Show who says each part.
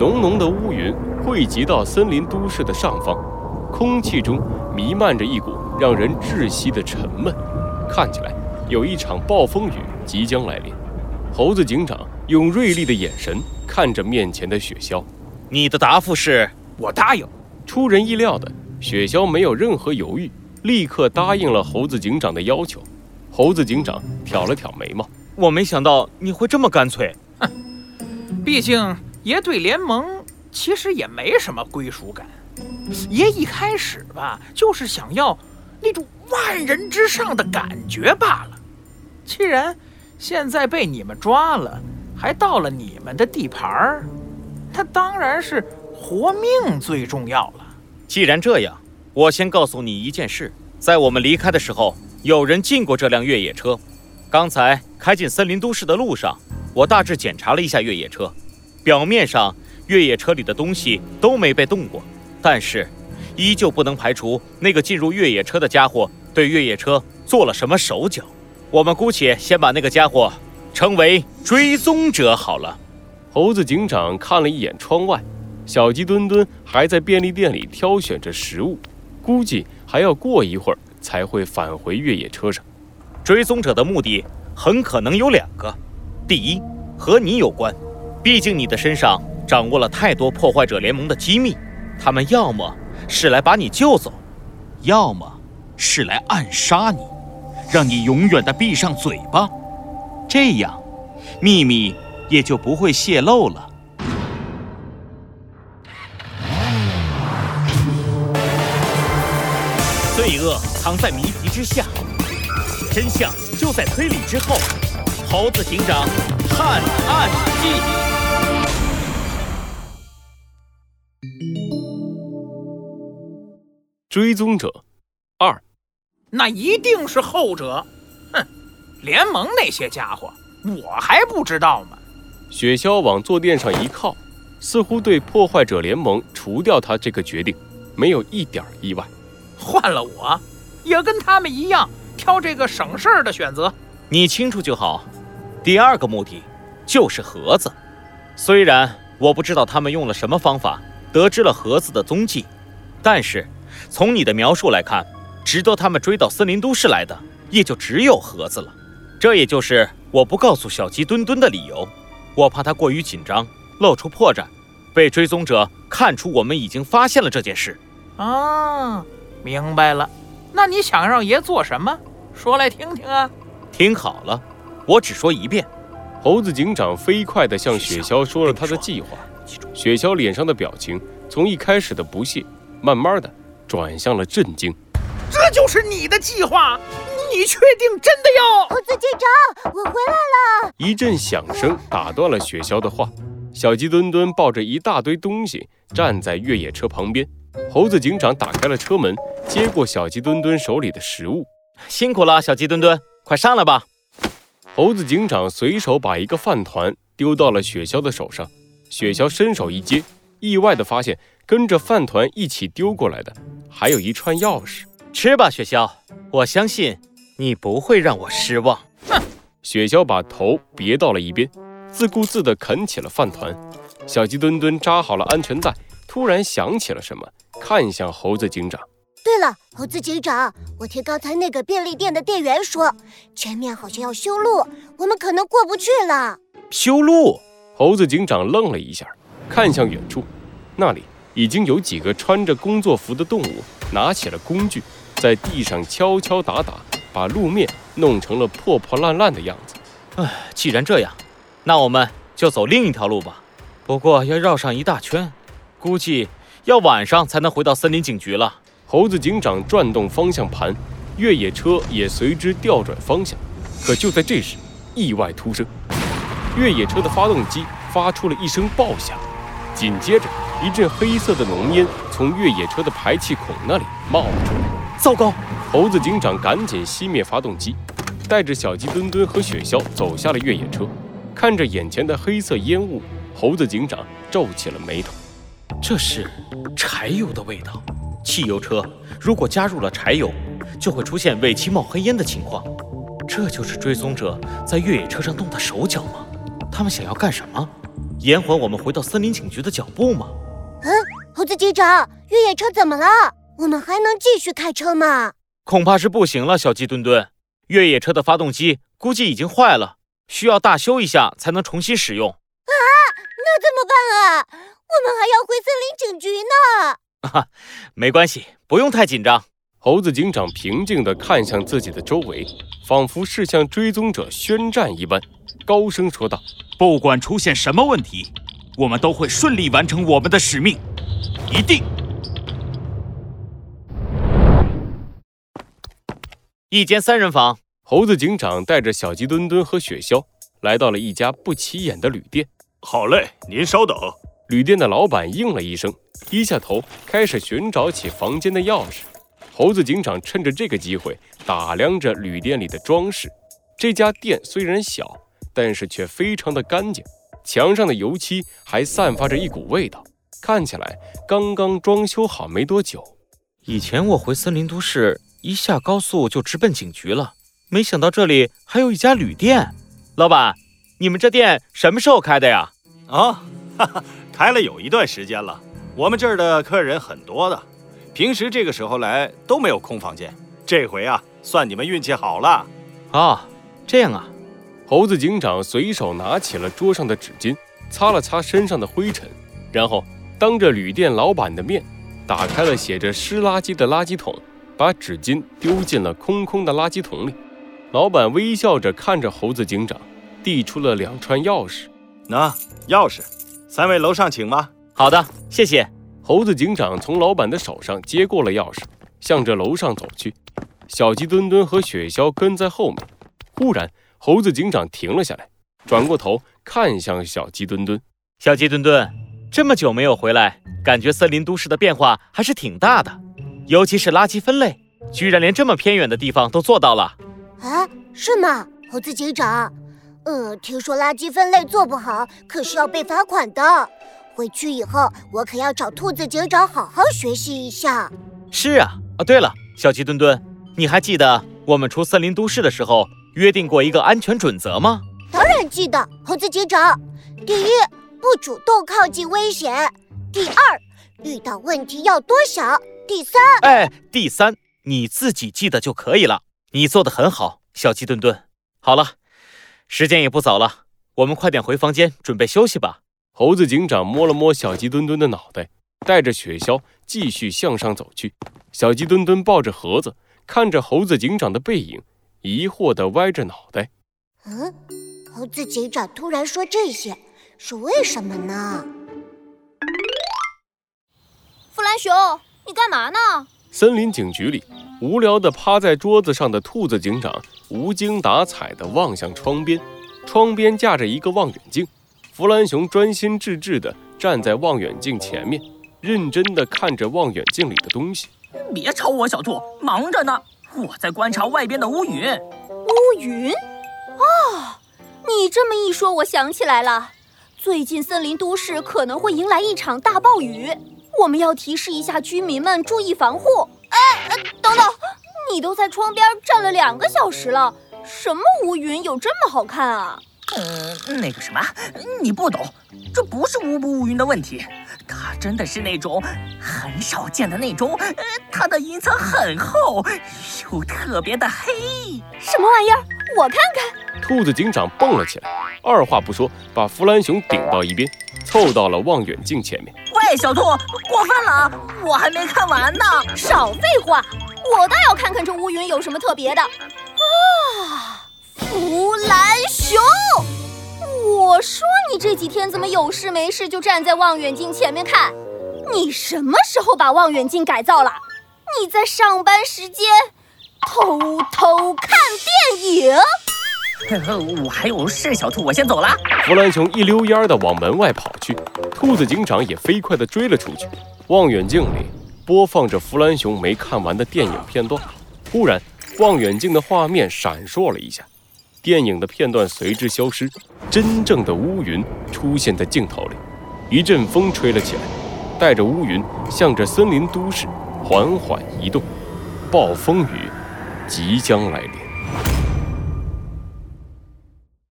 Speaker 1: 浓浓的乌云汇集到森林都市的上方，空气中弥漫着一股让人窒息的沉闷，看起来有一场暴风雨即将来临。猴子警长用锐利的眼神看着面前的雪橇，
Speaker 2: 你的答复是
Speaker 3: 我答应。
Speaker 1: 出人意料的，雪橇没有任何犹豫，立刻答应了猴子警长的要求。猴子警长挑了挑眉毛，
Speaker 2: 我没想到你会这么干脆。
Speaker 3: 哼，毕竟爷对联盟其实也没什么归属感。爷一开始吧，就是想要那种万人之上的感觉罢了。既然现在被你们抓了，还到了你们的地盘儿，那当然是活命最重要了。
Speaker 2: 既然这样，我先告诉你一件事：在我们离开的时候，有人进过这辆越野车。刚才开进森林都市的路上，我大致检查了一下越野车，表面上越野车里的东西都没被动过，但是依旧不能排除那个进入越野车的家伙对越野车做了什么手脚。我们姑且先把那个家伙称为追踪者好了。
Speaker 1: 猴子警长看了一眼窗外，小鸡墩墩还在便利店里挑选着食物，估计还要过一会儿才会返回越野车上。
Speaker 2: 追踪者的目的很可能有两个：第一，和你有关，毕竟你的身上掌握了太多破坏者联盟的机密，他们要么是来把你救走，要么是来暗杀你。让你永远的闭上嘴巴，这样秘密也就不会泄露了。罪恶藏在谜题之下，真相就在推理之后。猴子警长探案记，
Speaker 1: 追踪者二。
Speaker 3: 那一定是后者，哼！联盟那些家伙，我还不知道吗？
Speaker 1: 雪橇往坐垫上一靠，似乎对破坏者联盟除掉他这个决定没有一点意外。
Speaker 3: 换了我，也跟他们一样挑这个省事儿的选择。
Speaker 2: 你清楚就好。第二个目的就是盒子。虽然我不知道他们用了什么方法得知了盒子的踪迹，但是从你的描述来看。值得他们追到森林都市来的，也就只有盒子了。这也就是我不告诉小鸡墩墩的理由。我怕他过于紧张，露出破绽，被追踪者看出我们已经发现了这件事。
Speaker 3: 啊，明白了。那你想让爷做什么？说来听听啊。
Speaker 2: 听好了，我只说一遍。
Speaker 1: 猴子警长飞快地向雪橇说了他的计划。雪橇脸上的表情从一开始的不屑，慢慢的转向了震惊。
Speaker 3: 这就是你的计划？你确定真的要？
Speaker 4: 猴子警长，我回来了！
Speaker 1: 一阵响声打断了雪橇的话。小鸡墩墩抱着一大堆东西站在越野车旁边。猴子警长打开了车门，接过小鸡墩墩手里的食物。
Speaker 2: 辛苦了，小鸡墩墩，快上来吧。
Speaker 1: 猴子警长随手把一个饭团丢到了雪橇的手上。雪橇伸手一接，意外的发现跟着饭团一起丢过来的还有一串钥匙。
Speaker 2: 吃吧，雪橇，我相信你不会让我失望。
Speaker 3: 哼！
Speaker 1: 雪橇把头别到了一边，自顾自地啃起了饭团。小鸡墩墩扎好了安全带，突然想起了什么，看向猴子警长。
Speaker 4: 对了，猴子警长，我听刚才那个便利店的店员说，前面好像要修路，我们可能过不去了。
Speaker 2: 修路？
Speaker 1: 猴子警长愣了一下，看向远处，那里已经有几个穿着工作服的动物拿起了工具。在地上敲敲打打，把路面弄成了破破烂烂的样子。
Speaker 2: 唉，既然这样，那我们就走另一条路吧。不过要绕上一大圈，估计要晚上才能回到森林警局了。
Speaker 1: 猴子警长转动方向盘，越野车也随之调转方向。可就在这时，意外突生，越野车的发动机发出了一声爆响，紧接着一阵黑色的浓烟从越野车的排气孔那里冒了出来。
Speaker 2: 糟糕！
Speaker 1: 猴子警长赶紧熄灭发动机，带着小鸡墩墩和雪橇走下了越野车。看着眼前的黑色烟雾，猴子警长皱起了眉头。
Speaker 2: 这是柴油的味道。汽油车如果加入了柴油，就会出现尾气冒黑烟的情况。这就是追踪者在越野车上动的手脚吗？他们想要干什么？延缓我们回到森林警局的脚步吗？
Speaker 4: 嗯，猴子警长，越野车怎么了？我们还能继续开车吗？
Speaker 2: 恐怕是不行了，小鸡墩墩。越野车的发动机估计已经坏了，需要大修一下才能重新使用。啊，
Speaker 4: 那怎么办啊？我们还要回森林警局呢。
Speaker 2: 哈，没关系，不用太紧张。
Speaker 1: 猴子警长平静地看向自己的周围，仿佛是向追踪者宣战一般，高声说道：“
Speaker 5: 不管出现什么问题，我们都会顺利完成我们的使命，一定。”
Speaker 2: 一间三人房，
Speaker 1: 猴子警长带着小鸡墩墩和雪橇来到了一家不起眼的旅店。
Speaker 6: 好嘞，您稍等。
Speaker 1: 旅店的老板应了一声，低下头开始寻找起房间的钥匙。猴子警长趁着这个机会打量着旅店里的装饰。这家店虽然小，但是却非常的干净，墙上的油漆还散发着一股味道，看起来刚刚装修好没多久。
Speaker 2: 以前我回森林都市。一下高速就直奔警局了，没想到这里还有一家旅店。老板，你们这店什么时候开的呀？
Speaker 6: 啊，哈哈，开了有一段时间了。我们这儿的客人很多的，平时这个时候来都没有空房间。这回啊，算你们运气好了。
Speaker 2: 啊，这样啊。
Speaker 1: 猴子警长随手拿起了桌上的纸巾，擦了擦身上的灰尘，然后当着旅店老板的面，打开了写着“湿垃圾”的垃圾桶。把纸巾丢进了空空的垃圾桶里，老板微笑着看着猴子警长，递出了两串钥匙。
Speaker 6: 那钥匙，三位楼上请吧。
Speaker 2: 好的，谢谢。
Speaker 1: 猴子警长从老板的手上接过了钥匙，向着楼上走去。小鸡墩墩和雪橇跟在后面。忽然，猴子警长停了下来，转过头看向小鸡墩墩。
Speaker 2: 小鸡墩墩，这么久没有回来，感觉森林都市的变化还是挺大的。尤其是垃圾分类，居然连这么偏远的地方都做到了。
Speaker 4: 啊，是吗，猴子警长？呃，听说垃圾分类做不好，可是要被罚款的。回去以后，我可要找兔子警长好好学习一下。
Speaker 2: 是啊，啊，对了，小鸡墩墩，你还记得我们出森林都市的时候约定过一个安全准则吗？
Speaker 4: 当然记得，猴子警长。第一，不主动靠近危险；第二，遇到问题要多想。第三，
Speaker 2: 哎，第三，你自己记得就可以了。你做的很好，小鸡墩墩。好了，时间也不早了，我们快点回房间准备休息吧。
Speaker 1: 猴子警长摸了摸小鸡墩墩的脑袋，带着雪橇继续向上走去。小鸡墩墩抱着盒子，看着猴子警长的背影，疑惑地歪着脑袋。
Speaker 4: 嗯，猴子警长突然说这些，是为什么呢？
Speaker 7: 弗兰熊。你干嘛呢？
Speaker 1: 森林警局里，无聊地趴在桌子上的兔子警长无精打采地望向窗边，窗边架着一个望远镜。弗兰熊专心致志地站在望远镜前面，认真地看着望远镜里的东西。
Speaker 8: 别吵我，小兔，忙着呢，我在观察外边的乌云。
Speaker 7: 乌云？哦，你这么一说，我想起来了，最近森林都市可能会迎来一场大暴雨。我们要提示一下居民们注意防护。哎，等等，你都在窗边站了两个小时了，什么乌云有这么好看啊？
Speaker 8: 嗯，那个什么，你不懂，这不是乌不乌云的问题，它真的是那种很少见的那种，它的云层很厚，又特别的黑。
Speaker 7: 什么玩意儿？我看看。
Speaker 1: 兔子警长蹦了起来，二话不说，把弗兰熊顶到一边，凑到了望远镜前面。
Speaker 8: 喂，小兔，过分了，我还没看完呢。
Speaker 7: 少废话，我倒要看看这乌云有什么特别的。啊，弗兰熊，我说你这几天怎么有事没事就站在望远镜前面看？你什么时候把望远镜改造了？你在上班时间偷偷看电影？
Speaker 8: 我还有事，小兔，我先走了。
Speaker 1: 弗兰熊一溜烟儿的往门外跑去，兔子警长也飞快的追了出去。望远镜里播放着弗兰熊没看完的电影片段。忽然，望远镜的画面闪烁了一下，电影的片段随之消失，真正的乌云出现在镜头里。一阵风吹了起来，带着乌云向着森林都市缓缓移动，暴风雨即将来临。